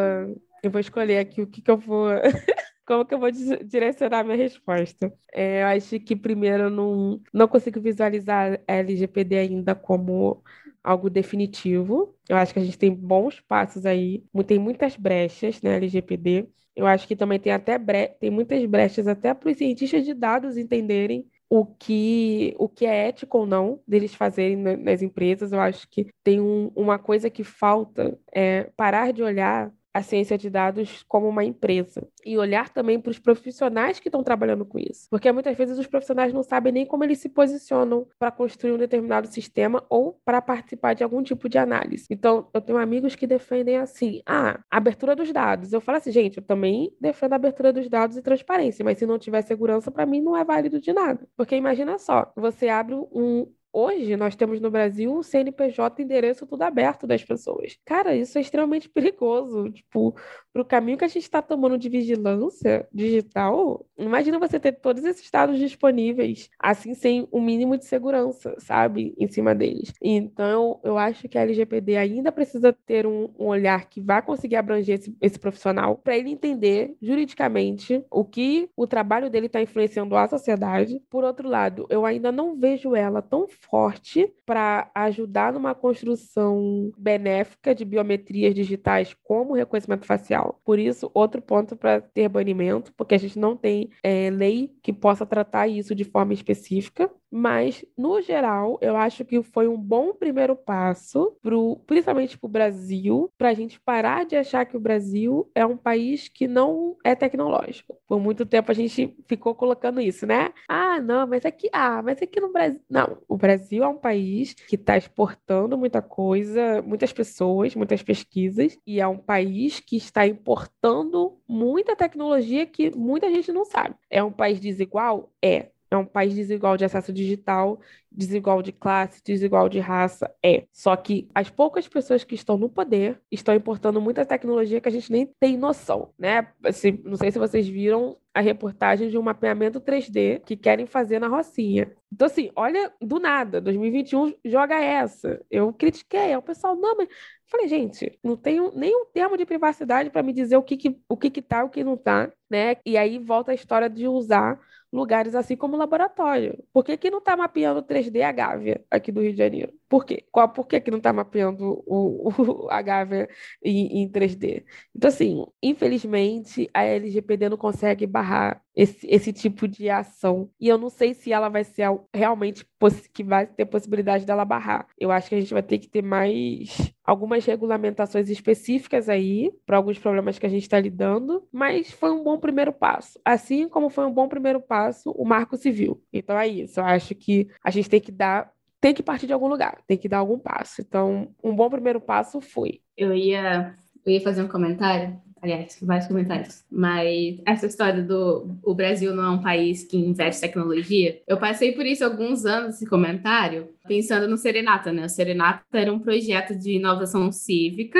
eu vou escolher aqui o que, que eu vou. Como que eu vou direcionar minha resposta? É, eu acho que primeiro eu não, não consigo visualizar LGPD ainda como algo definitivo. Eu acho que a gente tem bons passos aí, tem muitas brechas na LGPD. Eu acho que também tem até bre... tem muitas brechas até para os cientistas de dados entenderem o que, o que é ético ou não deles fazerem nas empresas. Eu acho que tem um, uma coisa que falta é parar de olhar a ciência de dados como uma empresa e olhar também para os profissionais que estão trabalhando com isso, porque muitas vezes os profissionais não sabem nem como eles se posicionam para construir um determinado sistema ou para participar de algum tipo de análise. Então, eu tenho amigos que defendem assim, ah, abertura dos dados. Eu falo assim, gente, eu também defendo a abertura dos dados e transparência, mas se não tiver segurança, para mim não é válido de nada. Porque imagina só, você abre um, Hoje nós temos no Brasil o CNPJ endereço tudo aberto das pessoas. Cara, isso é extremamente perigoso. Tipo, para o caminho que a gente está tomando de vigilância digital, imagina você ter todos esses dados disponíveis, assim, sem o um mínimo de segurança, sabe, em cima deles. Então, eu acho que a LGPD ainda precisa ter um, um olhar que vá conseguir abranger esse, esse profissional para ele entender juridicamente o que o trabalho dele está influenciando a sociedade. Por outro lado, eu ainda não vejo ela tão forte para ajudar numa construção benéfica de biometrias digitais como reconhecimento facial. Por isso, outro ponto para ter banimento, porque a gente não tem é, lei que possa tratar isso de forma específica. Mas, no geral, eu acho que foi um bom primeiro passo, pro, principalmente para o Brasil, para a gente parar de achar que o Brasil é um país que não é tecnológico. Por muito tempo a gente ficou colocando isso, né? Ah, não, mas aqui, ah, mas aqui no Brasil. Não, o Brasil é um país que está exportando muita coisa, muitas pessoas, muitas pesquisas, e é um país que está importando muita tecnologia que muita gente não sabe. É um país desigual? É. É um país desigual de acesso digital, desigual de classe, desigual de raça. É. Só que as poucas pessoas que estão no poder estão importando muita tecnologia que a gente nem tem noção, né? Assim, não sei se vocês viram a reportagem de um mapeamento 3D que querem fazer na Rocinha. Então, assim, olha, do nada, 2021 joga essa. Eu critiquei, o pessoal, não, mas. Falei, gente, não tenho nenhum termo de privacidade para me dizer o que, que, o que, que tá o que não tá, né? E aí volta a história de usar lugares assim como laboratório. Por que, que não está mapeando 3D a Gávea aqui do Rio de Janeiro? Por quê? Qual, por que, que não está mapeando o, o, a Gávea em, em 3D? Então, assim, infelizmente, a LGPD não consegue barrar esse, esse tipo de ação. E eu não sei se ela vai ser realmente que vai ter possibilidade dela barrar. Eu acho que a gente vai ter que ter mais algumas regulamentações específicas aí para alguns problemas que a gente está lidando, mas foi um bom primeiro passo. Assim como foi um bom primeiro passo o Marco Civil. Então é isso. Eu acho que a gente tem que dar tem que partir de algum lugar, tem que dar algum passo. Então, um bom primeiro passo foi. Eu ia, eu ia fazer um comentário aliás, vários comentários, mas essa história do o Brasil não é um país que investe tecnologia, eu passei por isso alguns anos, esse comentário, pensando no Serenata, né? O Serenata era um projeto de inovação cívica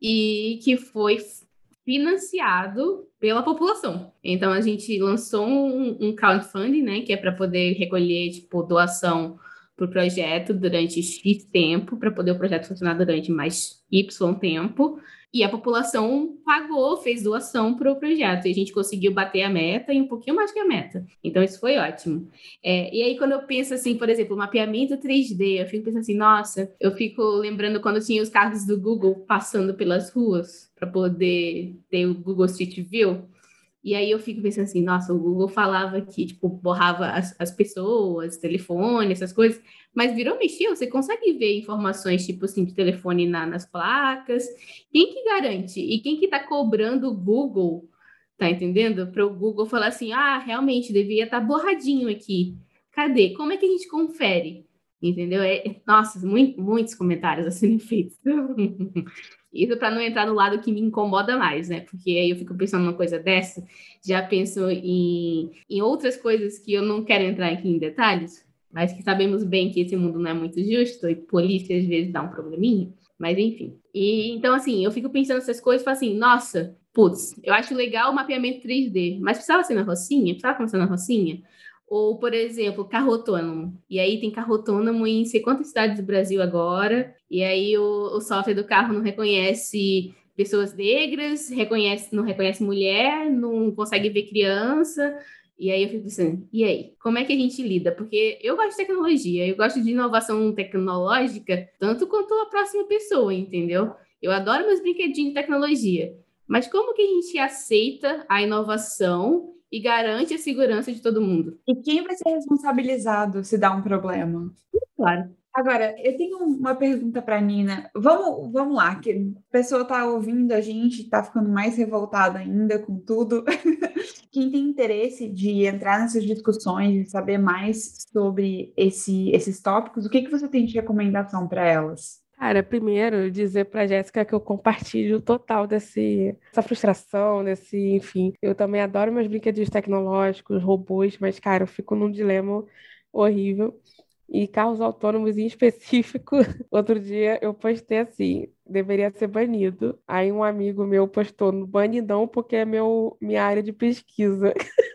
e que foi financiado pela população. Então a gente lançou um, um crowdfunding, né, que é para poder recolher tipo doação para o projeto durante X tempo, para poder o projeto funcionar durante mais Y tempo. E a população pagou, fez doação para o projeto. E a gente conseguiu bater a meta e um pouquinho mais que a meta. Então, isso foi ótimo. É, e aí, quando eu penso assim, por exemplo, mapeamento 3D, eu fico pensando assim, nossa, eu fico lembrando quando tinha os carros do Google passando pelas ruas para poder ter o Google Street View. E aí eu fico pensando assim, nossa, o Google falava que, tipo, borrava as, as pessoas, telefone, essas coisas, mas virou mexer, você consegue ver informações, tipo assim, de telefone na, nas placas. Quem que garante? E quem que tá cobrando o Google, tá entendendo? Para o Google falar assim, ah, realmente, devia estar tá borradinho aqui. Cadê? Como é que a gente confere? Entendeu? É, nossa, muito, muitos comentários a serem feitos. Isso para não entrar no lado que me incomoda mais, né? Porque aí eu fico pensando numa coisa dessa, já penso em, em outras coisas que eu não quero entrar aqui em detalhes, mas que sabemos bem que esse mundo não é muito justo e polícia às vezes dá um probleminha, mas enfim. E então, assim, eu fico pensando essas coisas falo assim, nossa, putz, eu acho legal o mapeamento 3D, mas precisava ser na Rocinha? Precisava começar na Rocinha? Ou, por exemplo, carro autônomo. E aí tem carro autônomo em sei quantas cidades do Brasil agora, e aí o, o software do carro não reconhece pessoas negras, reconhece, não reconhece mulher, não consegue ver criança. E aí eu fico pensando, e aí? Como é que a gente lida? Porque eu gosto de tecnologia, eu gosto de inovação tecnológica, tanto quanto a próxima pessoa, entendeu? Eu adoro meus brinquedinhos de tecnologia. Mas como que a gente aceita a inovação e garante a segurança de todo mundo. E quem vai ser responsabilizado se dá um problema? Claro. Agora, eu tenho uma pergunta para Nina. Vamos, vamos lá, que a pessoa está ouvindo a gente, está ficando mais revoltada ainda com tudo. Quem tem interesse de entrar nessas discussões, de saber mais sobre esse, esses tópicos, o que, que você tem de recomendação para elas? Cara, primeiro dizer para Jéssica que eu compartilho total desse, dessa frustração, desse, enfim. Eu também adoro meus brinquedos tecnológicos, robôs, mas, cara, eu fico num dilema horrível. E carros autônomos em específico, outro dia eu postei assim, deveria ser banido. Aí um amigo meu postou no banidão porque é meu, minha área de pesquisa.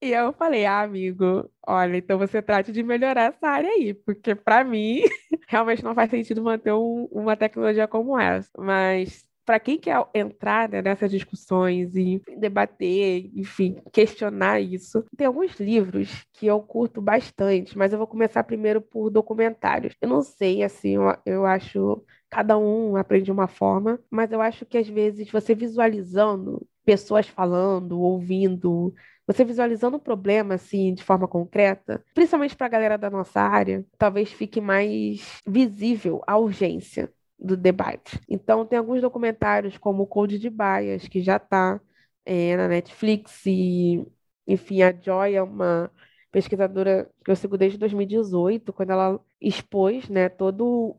E eu falei, ah, amigo, olha, então você trate de melhorar essa área aí, porque para mim realmente não faz sentido manter um, uma tecnologia como essa. Mas para quem quer entrar né, nessas discussões e debater, enfim, questionar isso, tem alguns livros que eu curto bastante, mas eu vou começar primeiro por documentários. Eu não sei, assim, eu, eu acho cada um aprende uma forma, mas eu acho que às vezes você visualizando pessoas falando, ouvindo, você visualizando o problema assim de forma concreta, principalmente para a galera da nossa área, talvez fique mais visível a urgência do debate. Então, tem alguns documentários como o Code de Bias, que já está é, na Netflix, e, enfim, a Joy é uma pesquisadora que eu sigo desde 2018, quando ela expôs né, todo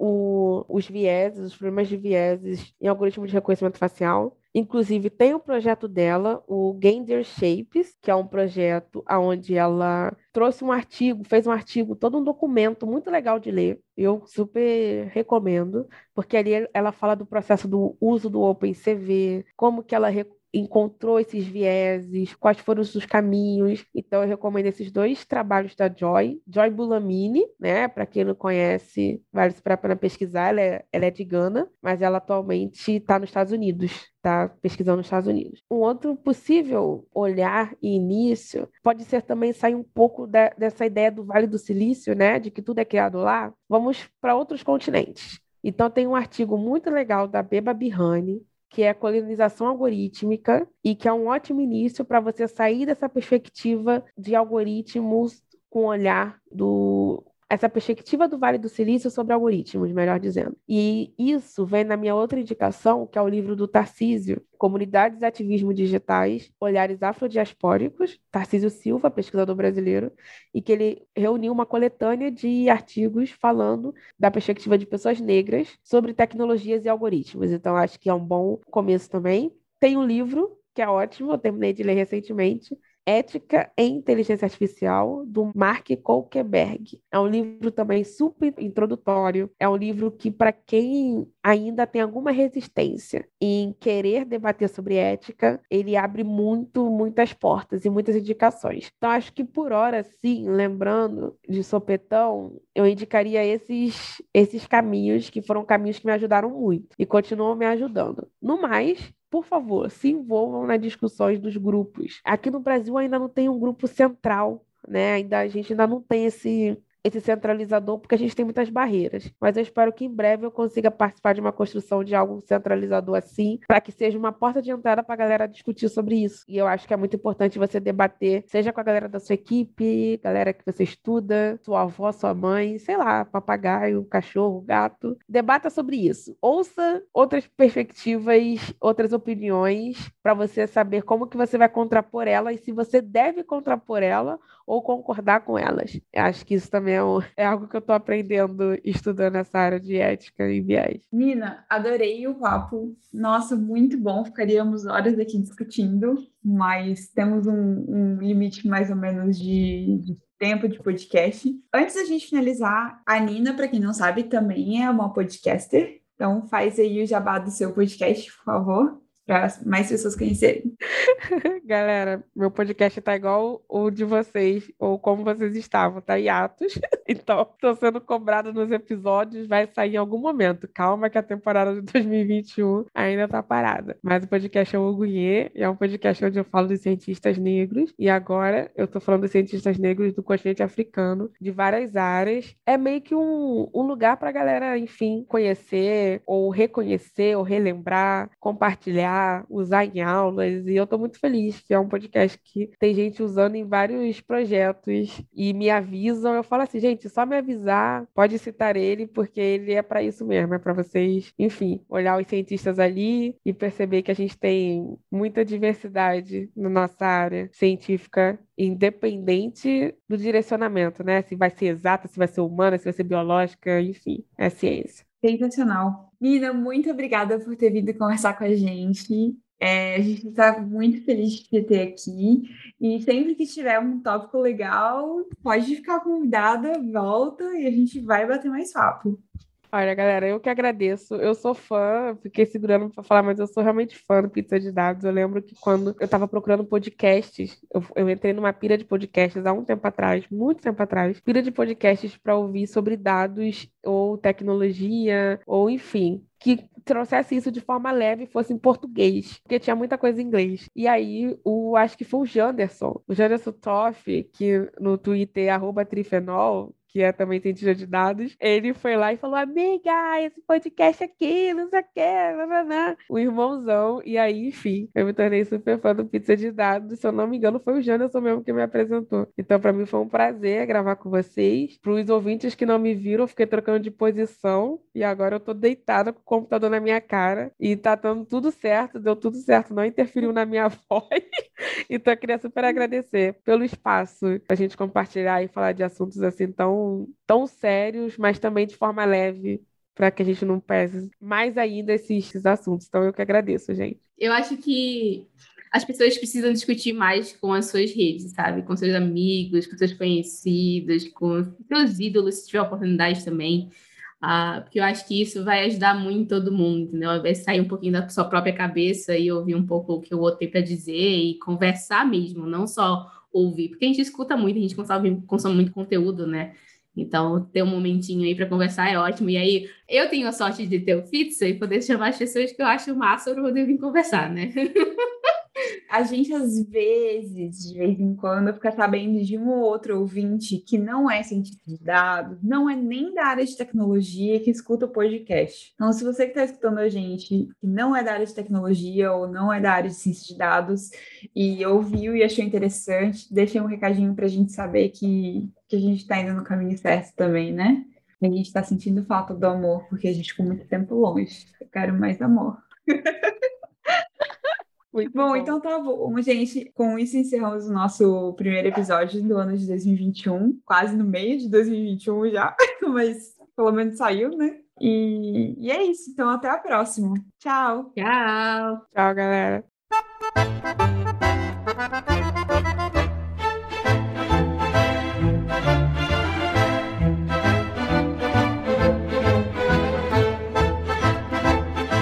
os vieses, os problemas de vieses em algoritmo de reconhecimento facial. Inclusive, tem o um projeto dela, o Gander Shapes, que é um projeto onde ela trouxe um artigo, fez um artigo, todo um documento muito legal de ler. Eu super recomendo, porque ali ela fala do processo do uso do OpenCV, como que ela encontrou esses vieses, quais foram os caminhos. Então, eu recomendo esses dois trabalhos da Joy. Joy Bulamini, né? Para quem não conhece, vale a pena pesquisar. Ela é, ela é de Gana, mas ela atualmente está nos Estados Unidos está pesquisando nos Estados Unidos. Um outro possível olhar e início pode ser também sair um pouco de, dessa ideia do Vale do Silício, né, de que tudo é criado lá. Vamos para outros continentes. Então tem um artigo muito legal da Beba Bihani, que é a colonização algorítmica e que é um ótimo início para você sair dessa perspectiva de algoritmos com o olhar do essa perspectiva do Vale do Silício sobre algoritmos, melhor dizendo. E isso vem na minha outra indicação, que é o livro do Tarcísio, Comunidades e Ativismo Digitais, Olhares Afrodiaspóricos, Tarcísio Silva, pesquisador brasileiro, e que ele reuniu uma coletânea de artigos falando da perspectiva de pessoas negras sobre tecnologias e algoritmos. Então, acho que é um bom começo também. Tem um livro que é ótimo, eu terminei de ler recentemente, Ética em Inteligência Artificial, do Mark Kolkeberg. É um livro também super introdutório. É um livro que, para quem ainda tem alguma resistência em querer debater sobre ética, ele abre muito, muitas portas e muitas indicações. Então, acho que por hora, sim, lembrando de sopetão, eu indicaria esses, esses caminhos, que foram caminhos que me ajudaram muito e continuam me ajudando. No mais, por favor, se envolvam nas discussões dos grupos. Aqui no Brasil ainda não tem um grupo central, né? Ainda a gente ainda não tem esse esse centralizador, porque a gente tem muitas barreiras. Mas eu espero que em breve eu consiga participar de uma construção de algo centralizador assim, para que seja uma porta de entrada para a galera discutir sobre isso. E eu acho que é muito importante você debater, seja com a galera da sua equipe, galera que você estuda, sua avó, sua mãe, sei lá, papagaio, cachorro, gato. Debata sobre isso. Ouça outras perspectivas, outras opiniões, para você saber como que você vai contrapor ela e se você deve contrapor ela ou concordar com elas. Eu acho que isso também um, é algo que eu estou aprendendo estudando essa área de ética e viés. Nina, adorei o papo. Nossa, muito bom. Ficaríamos horas aqui discutindo, mas temos um, um limite mais ou menos de, de tempo de podcast. Antes da gente finalizar, a Nina, para quem não sabe, também é uma podcaster. Então faz aí o jabá do seu podcast, por favor para mais pessoas conhecerem. Galera, meu podcast tá igual o de vocês, ou como vocês estavam, tá em atos. Então, tô sendo cobrado nos episódios, vai sair em algum momento. Calma que a temporada de 2021 ainda tá parada. Mas o podcast é o Ogunhê, e é um podcast onde eu falo dos cientistas negros, e agora eu tô falando dos cientistas negros do continente africano, de várias áreas. É meio que um, um lugar pra galera, enfim, conhecer, ou reconhecer, ou relembrar, compartilhar usar em aulas, e eu estou muito feliz que é um podcast que tem gente usando em vários projetos e me avisam. Eu falo assim, gente, só me avisar, pode citar ele, porque ele é para isso mesmo, é para vocês, enfim, olhar os cientistas ali e perceber que a gente tem muita diversidade na nossa área científica independente do direcionamento, né? Se vai ser exata, se vai ser humana, se vai ser biológica, enfim, é ciência. Sensacional. Nina, muito obrigada por ter vindo conversar com a gente. É, a gente está muito feliz de te ter aqui. E sempre que tiver um tópico legal, pode ficar convidada, volta e a gente vai bater mais papo. Olha, galera, eu que agradeço. Eu sou fã, fiquei segurando para falar, mas eu sou realmente fã do Pizza de Dados. Eu lembro que quando eu estava procurando podcasts, eu, eu, entrei numa pira de podcasts há um tempo atrás, muito tempo atrás, pira de podcasts para ouvir sobre dados ou tecnologia, ou enfim, que trouxesse isso de forma leve e fosse em português, porque tinha muita coisa em inglês. E aí, o, acho que foi o Janderson, o Janderson Toff, que no Twitter, arroba trifenol, que é também cientista de dados, ele foi lá e falou: Amiga, esse podcast aqui, não sei o que, o irmãozão. E aí, enfim, eu me tornei super fã do Pizza de Dados. Se eu não me engano, foi o Janderson mesmo que me apresentou. Então, para mim, foi um prazer gravar com vocês. Para os ouvintes que não me viram, eu fiquei trocando de posição e agora eu tô deitada com o computador na minha cara e tá dando tudo certo, deu tudo certo, não interferiu na minha voz. então, eu queria super agradecer pelo espaço pra gente compartilhar e falar de assuntos assim tão tão, sérios, mas também de forma leve, para que a gente não pese mais ainda esses, esses assuntos. Então, eu que agradeço, gente. Eu acho que as pessoas precisam discutir mais com as suas redes, sabe? Com seus amigos, com seus conhecidos, com seus ídolos, se tiver oportunidade também. Ah, porque eu acho que isso vai ajudar muito todo mundo, invés de sair um pouquinho da sua própria cabeça e ouvir um pouco o que o outro tem para dizer e conversar mesmo, não só ouvir, porque a gente escuta muito, a gente consome, consome muito conteúdo, né? Então, ter um momentinho aí para conversar é ótimo. E aí, eu tenho a sorte de ter o Fitza e poder chamar as pessoas que eu acho massa para poder vir conversar, né? a gente, às vezes, de vez em quando, fica sabendo de um ou outro ouvinte que não é cientista de dados, não é nem da área de tecnologia, que escuta o podcast. Então, se você que está escutando a gente, que não é da área de tecnologia ou não é da área de ciência de dados, e ouviu e achou interessante, deixa um recadinho para a gente saber que, que a gente está indo no caminho certo também, né? A gente está sentindo falta do amor, porque a gente ficou muito tempo longe. Eu quero mais amor. Muito bom, bom, então tá bom, gente. Com isso encerramos o nosso primeiro episódio do ano de 2021, quase no meio de 2021 já, mas pelo menos saiu, né? E, e é isso. Então até a próxima. Tchau. Tchau. Tchau, galera.